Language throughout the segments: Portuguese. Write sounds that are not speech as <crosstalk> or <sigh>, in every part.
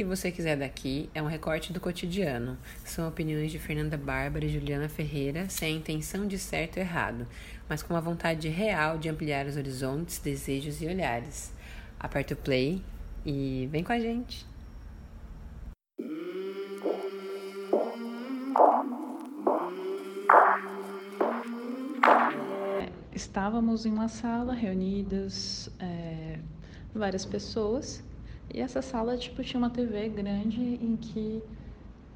que você quiser daqui é um recorte do cotidiano. São opiniões de Fernanda Bárbara e Juliana Ferreira, sem a intenção de certo ou errado, mas com a vontade real de ampliar os horizontes, desejos e olhares. Aperta o play e vem com a gente! Estávamos em uma sala reunidas é, várias pessoas e essa sala, tipo, tinha uma TV grande em que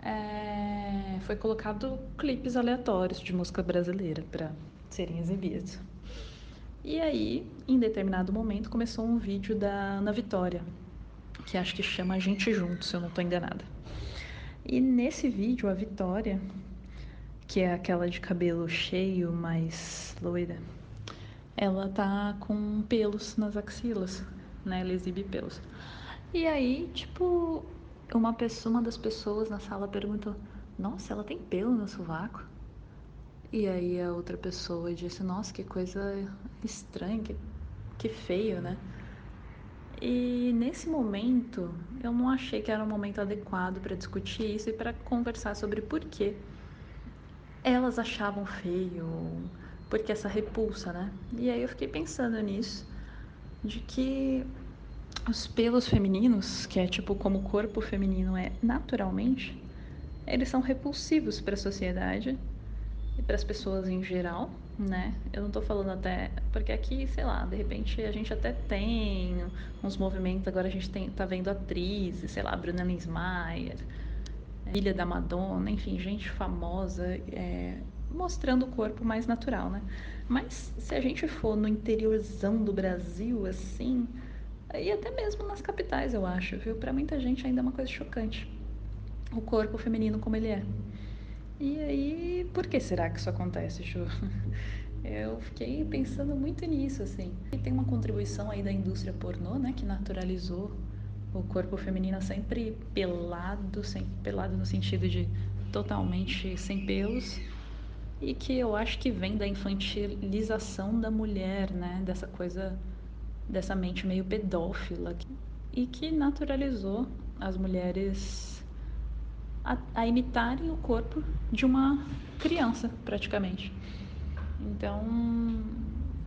é, foi colocado clipes aleatórios de música brasileira para serem exibidos. E aí, em determinado momento, começou um vídeo da Ana Vitória, que acho que chama A Gente Junto, se eu não estou enganada. E nesse vídeo, a Vitória, que é aquela de cabelo cheio, mais loira, ela tá com pelos nas axilas, né? Ela exibe pelos. E aí, tipo, uma pessoa, uma das pessoas na sala perguntou: "Nossa, ela tem pelo no sovaco?" E aí a outra pessoa disse: "Nossa, que coisa estranha, que, que feio, né?" E nesse momento, eu não achei que era um momento adequado para discutir isso e para conversar sobre por que elas achavam feio, porque essa repulsa, né? E aí eu fiquei pensando nisso, de que os pelos femininos, que é tipo como o corpo feminino é naturalmente, eles são repulsivos para a sociedade e para as pessoas em geral, né? Eu não estou falando até porque aqui, sei lá, de repente a gente até tem uns movimentos, agora a gente tem, tá vendo atrizes, sei lá, Bruna Linsmeyer, filha da Madonna, enfim, gente famosa é, mostrando o corpo mais natural, né? Mas se a gente for no interiorzão do Brasil, assim, e até mesmo nas capitais, eu acho, viu? Para muita gente ainda é uma coisa chocante. O corpo feminino como ele é. E aí, por que será que isso acontece, Ju? <laughs> Eu fiquei pensando muito nisso, assim. E tem uma contribuição aí da indústria pornô, né, que naturalizou o corpo feminino sempre pelado, sempre pelado no sentido de totalmente sem pelos, e que eu acho que vem da infantilização da mulher, né, dessa coisa dessa mente meio pedófila e que naturalizou as mulheres a, a, imitarem o corpo de uma criança, praticamente. Então,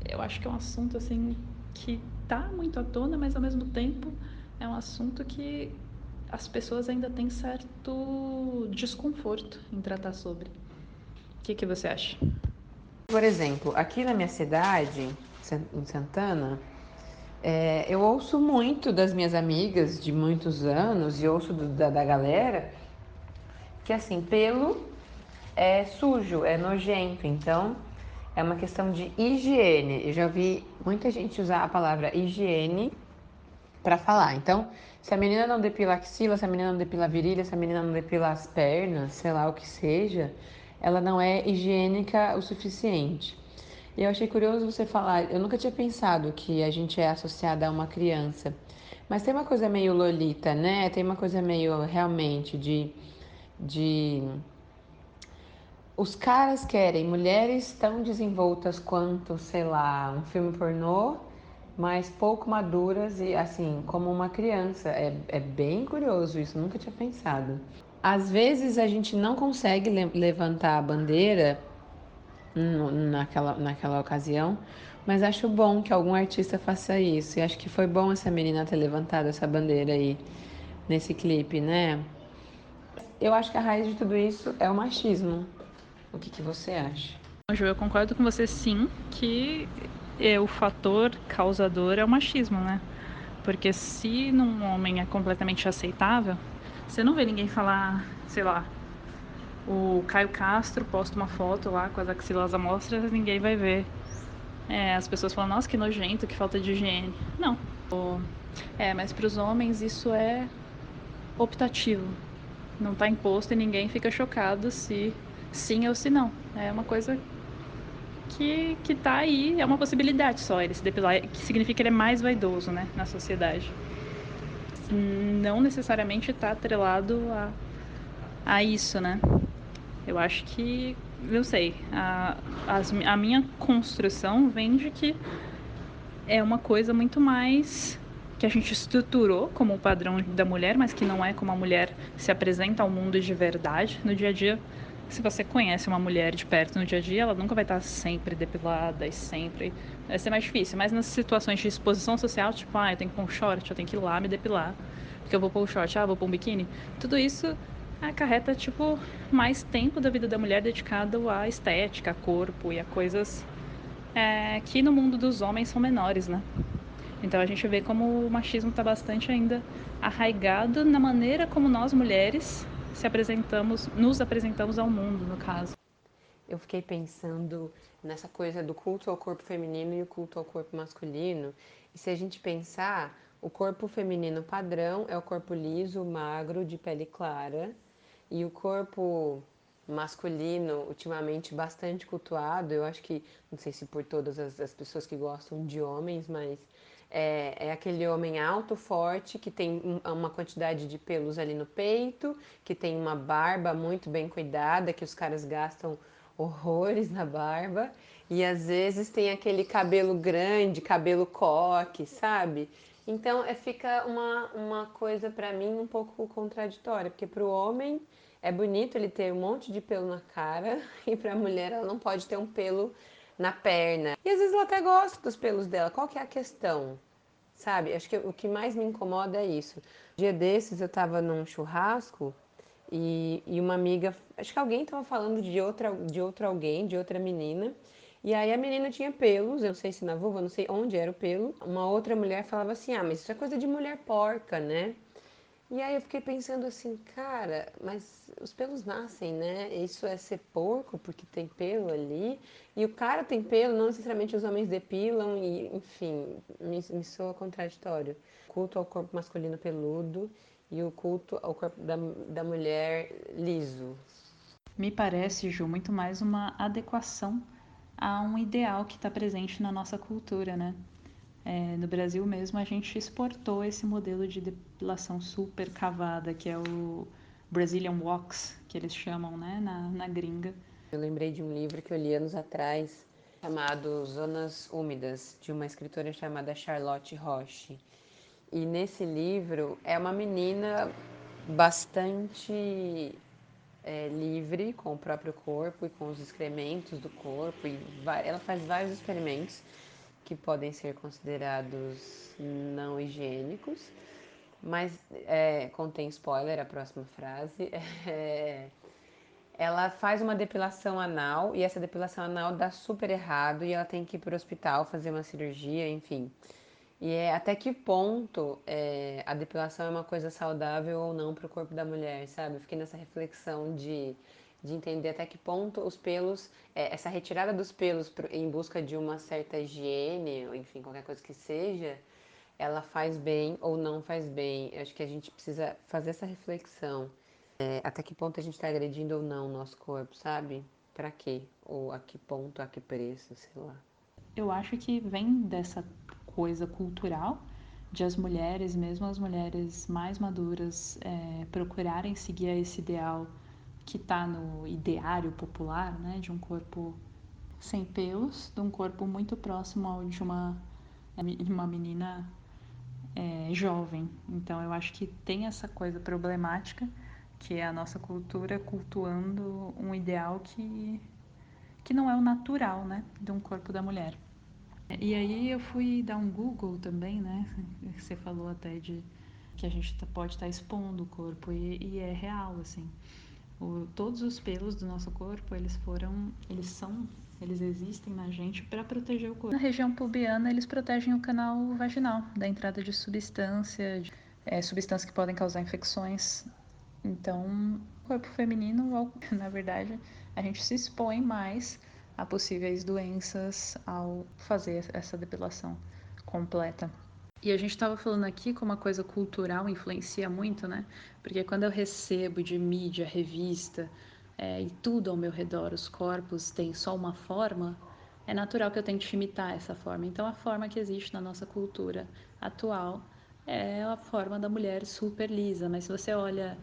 eu acho que é um assunto assim que tá muito à tona, mas ao mesmo tempo é um assunto que as pessoas ainda têm certo desconforto em tratar sobre. O que, que você acha? Por exemplo, aqui na minha cidade, em Santana, é, eu ouço muito das minhas amigas de muitos anos e ouço do, da, da galera que assim, pelo é sujo, é nojento, então é uma questão de higiene. Eu já vi muita gente usar a palavra higiene para falar. Então, se a menina não depila axila, se a menina não depila virilha, se a menina não depila as pernas, sei lá o que seja, ela não é higiênica o suficiente. E eu achei curioso você falar, eu nunca tinha pensado que a gente é associada a uma criança. Mas tem uma coisa meio lolita, né? Tem uma coisa meio realmente de de os caras querem mulheres tão desenvoltas quanto, sei lá, um filme pornô, mas pouco maduras e assim, como uma criança. É, é bem curioso isso, nunca tinha pensado. Às vezes a gente não consegue levantar a bandeira naquela, naquela ocasião, mas acho bom que algum artista faça isso. E acho que foi bom essa menina ter levantado essa bandeira aí nesse clipe, né? Eu acho que a raiz de tudo isso é o machismo. O que, que você acha? Ju, eu concordo com você sim que é, o fator causador é o machismo, né? Porque se num homem é completamente aceitável, você não vê ninguém falar, sei lá, o Caio Castro posta uma foto lá com as axilas à mostra, ninguém vai ver. É, as pessoas falam, nossa, que nojento, que falta de higiene. Não. É, mas para os homens isso é optativo. Não está imposto e ninguém fica chocado se sim ou se não. É uma coisa que, que tá aí, é uma possibilidade só ele se depilar, que significa que ele é mais vaidoso, né, na sociedade. Não necessariamente está atrelado a, a isso, né? Eu acho que, não sei, a, as, a minha construção vem de que é uma coisa muito mais que a gente estruturou como o padrão da mulher, mas que não é como a mulher se apresenta ao mundo de verdade no dia a dia. Se você conhece uma mulher de perto no dia a dia, ela nunca vai estar sempre depilada e sempre. Vai ser mais difícil. Mas nas situações de exposição social, tipo, ah, eu tenho que pôr um short, eu tenho que ir lá me depilar, porque eu vou pôr um short, ah, vou pôr um biquíni. Tudo isso acarreta, tipo, mais tempo da vida da mulher dedicado à estética, a corpo e a coisas é, que no mundo dos homens são menores, né? Então a gente vê como o machismo está bastante ainda arraigado na maneira como nós mulheres se apresentamos, nos apresentamos ao mundo, no caso. Eu fiquei pensando nessa coisa do culto ao corpo feminino e o culto ao corpo masculino. E se a gente pensar, o corpo feminino padrão é o corpo liso, magro, de pele clara, e o corpo masculino, ultimamente bastante cultuado, eu acho que, não sei se por todas as, as pessoas que gostam de homens, mas é, é, aquele homem alto, forte, que tem uma quantidade de pelos ali no peito, que tem uma barba muito bem cuidada, que os caras gastam horrores na barba, e às vezes tem aquele cabelo grande, cabelo coque, sabe? Então é, fica uma, uma coisa para mim um pouco contraditória, porque para o homem é bonito ele ter um monte de pelo na cara, <laughs> e para a mulher ela não pode ter um pelo na perna. E às vezes eu até gosto dos pelos dela. Qual que é a questão? Sabe? Acho que o que mais me incomoda é isso. Um dia desses eu tava num churrasco e, e uma amiga, acho que alguém tava falando de outra, de outro alguém, de outra menina. E aí a menina tinha pelos, eu não sei se na vulva, não sei onde era o pelo. Uma outra mulher falava assim: "Ah, mas isso é coisa de mulher porca, né?" E aí eu fiquei pensando assim, cara, mas os pelos nascem, né? Isso é ser porco porque tem pelo ali. E o cara tem pelo, não necessariamente os homens depilam, e enfim, me, me soa contraditório. culto ao corpo masculino peludo e o culto ao corpo da, da mulher liso. Me parece, Ju, muito mais uma adequação a um ideal que está presente na nossa cultura, né? É, no Brasil mesmo, a gente exportou esse modelo de depilação super cavada, que é o Brazilian Wax, que eles chamam, né, na, na gringa. Eu lembrei de um livro que eu li anos atrás, chamado Zonas Úmidas, de uma escritora chamada Charlotte Roche. E nesse livro é uma menina bastante é, livre com o próprio corpo e com os excrementos do corpo. E ela faz vários experimentos que podem ser considerados não higiênicos, mas é, contém spoiler a próxima frase. <laughs> É, ela faz uma depilação anal e essa depilação anal dá super errado e ela tem que ir para o hospital fazer uma cirurgia, enfim. E é até que ponto é, a depilação é uma coisa saudável ou não para o corpo da mulher, sabe? Fiquei nessa reflexão de de entender até que ponto os pelos, é, essa retirada dos pelos em busca de uma certa higiene, ou enfim, qualquer coisa que seja, ela faz bem ou não faz bem. Eu acho que a gente precisa fazer essa reflexão. É, até que ponto a gente está agredindo ou não o nosso corpo, sabe? Para quê? Ou a que ponto, a que preço, sei lá. Eu acho que vem dessa coisa cultural de as mulheres, mesmo as mulheres mais maduras, é, procurarem seguir esse ideal que está no ideário popular, né, de um corpo sem pelos, de um corpo muito próximo ao de uma, de uma menina é, jovem. Então eu acho que tem essa coisa problemática que é a nossa cultura cultuando um ideal que, que não é o natural, né, de um corpo da mulher. E aí eu fui dar um Google também, né? Você falou até de que a gente tá, pode estar tá expondo o corpo e, e é real, assim. O, todos os pelos do nosso corpo, eles foram, eles são, eles existem na gente para proteger o corpo. Na região pubiana, eles protegem o canal vaginal da entrada de substância, é, substâncias que podem causar infecções. Então, o corpo feminino, <laughs> na verdade, a gente se expõe mais a possíveis doenças ao fazer essa depilação completa. E a gente estava falando aqui como uma coisa cultural influencia muito, né? Porque quando eu recebo de mídia, revista é, e tudo ao meu redor, os corpos têm só uma forma, é natural que eu tente imitar essa forma. Então, a forma que existe na nossa cultura atual é a forma da mulher super lisa. Mas se você olha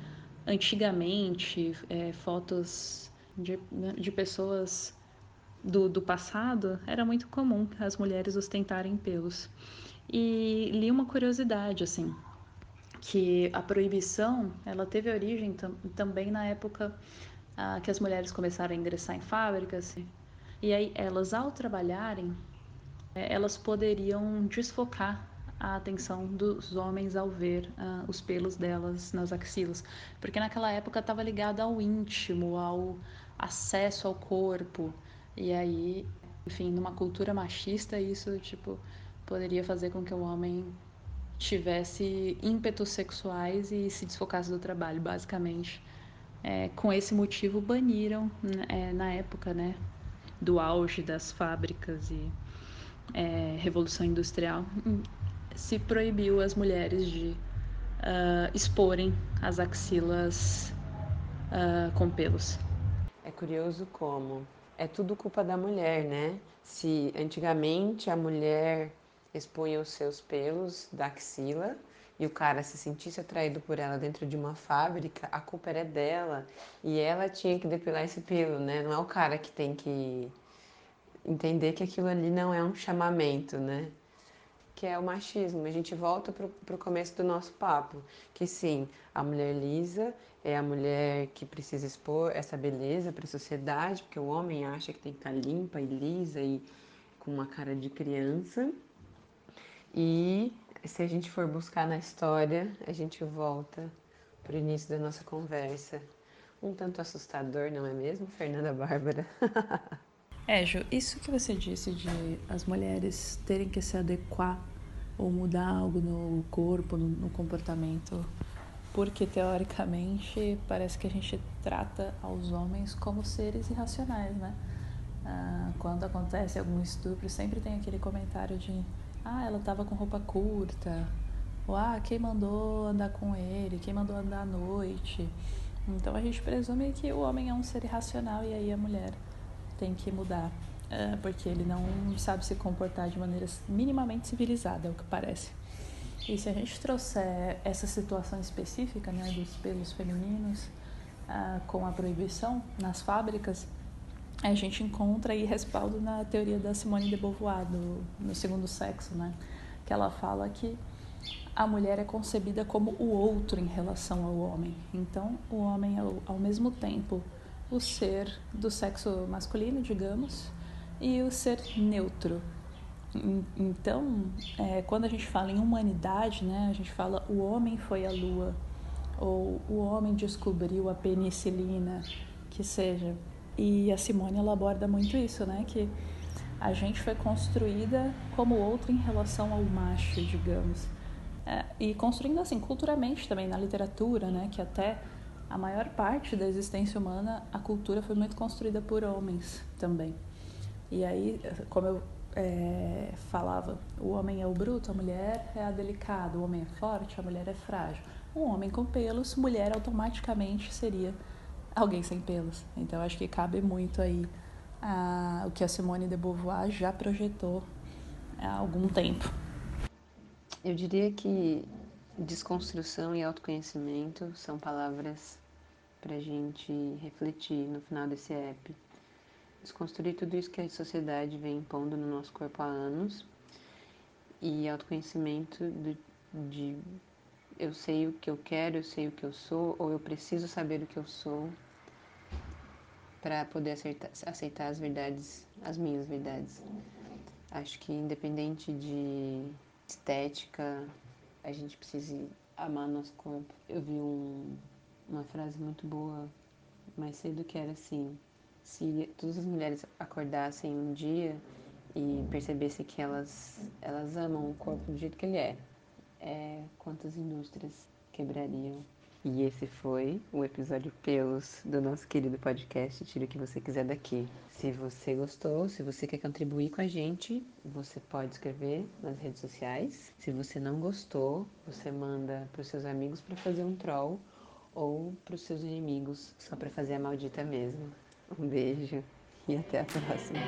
antigamente, é, fotos de, de pessoas do, do passado, era muito comum as mulheres ostentarem pelos. E li uma curiosidade, assim, que a proibição, ela teve origem tam, também na época ah, que as mulheres começaram a ingressar em fábricas. E aí elas, ao trabalharem, eh, elas poderiam desfocar a atenção dos homens ao ver uh, os pelos delas nas axilas, porque naquela época estava ligado ao íntimo, ao acesso ao corpo, e aí, enfim, numa cultura machista isso tipo poderia fazer com que o homem tivesse ímpetos sexuais e se desfocasse do trabalho, basicamente. É, com esse motivo baniram é, na época, né, do auge das fábricas e é, revolução industrial se proibiu as mulheres de uh, exporem as axilas uh, com pelos. É curioso como é tudo culpa da mulher, né? Se antigamente a mulher expunha os seus pelos da axila e o cara se sentisse atraído por ela dentro de uma fábrica, a culpa era dela e ela tinha que depilar esse pelo, né? Não é o cara que tem que entender que aquilo ali não é um chamamento, né? Que é o machismo. A gente volta para o começo do nosso papo, que sim, a mulher lisa é a mulher que precisa expor essa beleza para a sociedade, porque o homem acha que tem que estar tá limpa e lisa e com uma cara de criança. E se a gente for buscar na história, a gente volta para o início da nossa conversa. Um tanto assustador, não é mesmo, Fernanda Bárbara? <laughs> É, Ju, isso que você disse de as mulheres terem que se adequar ou mudar algo no corpo, no, no comportamento, porque teoricamente parece que a gente trata aos homens como seres irracionais, né? Ah, quando acontece algum estupro, sempre tem aquele comentário de ah, ela tava com roupa curta, ou ah, quem mandou andar com ele, quem mandou andar à noite. Então a gente presume que o homem é um ser irracional e aí a mulher tem que mudar, é, porque ele não sabe se comportar de maneira minimamente civilizada, é o que parece. E se a gente trouxer essa situação específica né, dos pelos femininos uh, com a proibição nas fábricas, a gente encontra aí respaldo na teoria da Simone de Beauvoir, do, no segundo sexo, né? que ela fala que a mulher é concebida como o outro em relação ao homem. Então, o homem é, ao mesmo tempo, o ser do sexo masculino, digamos, e o ser neutro. Então, é, quando a gente fala em humanidade, né, a gente fala o homem foi a lua, ou o homem descobriu a penicilina, que seja. E a Simone ela aborda muito isso, né, que a gente foi construída como outro em relação ao macho, digamos. É, e construindo assim culturalmente também na literatura, né, que até a maior parte da existência humana, a cultura foi muito construída por homens também. E aí, como eu é, falava, o homem é o bruto, a mulher é a delicada, o homem é forte, a mulher é frágil. Um homem com pelos, mulher automaticamente seria alguém sem pelos. Então, acho que cabe muito aí a, o que a Simone de Beauvoir já projetou há algum tempo. Eu diria que Desconstrução e autoconhecimento são palavras para a gente refletir no final desse app. Desconstruir tudo isso que a sociedade vem impondo no nosso corpo há anos e autoconhecimento de, eu sei o que eu quero, eu sei o que eu sou, ou eu preciso saber o que eu sou para poder aceitar, aceitar as verdades, as minhas verdades. Acho que independente de estética, a gente precisa amar nosso corpo. Eu vi um, uma frase muito boa mais cedo que era assim: se todas as mulheres acordassem um dia e percebessem que elas, elas amam o corpo do jeito que ele é, é quantas indústrias quebrariam e esse foi o episódio Pelos do nosso querido podcast Tire o que você quiser daqui. Se você gostou, se você quer contribuir com a gente, você pode escrever nas redes sociais. Se você não gostou, você manda para os seus amigos para fazer um troll ou para os seus inimigos só para fazer a maldita mesmo. Um beijo e até a próxima.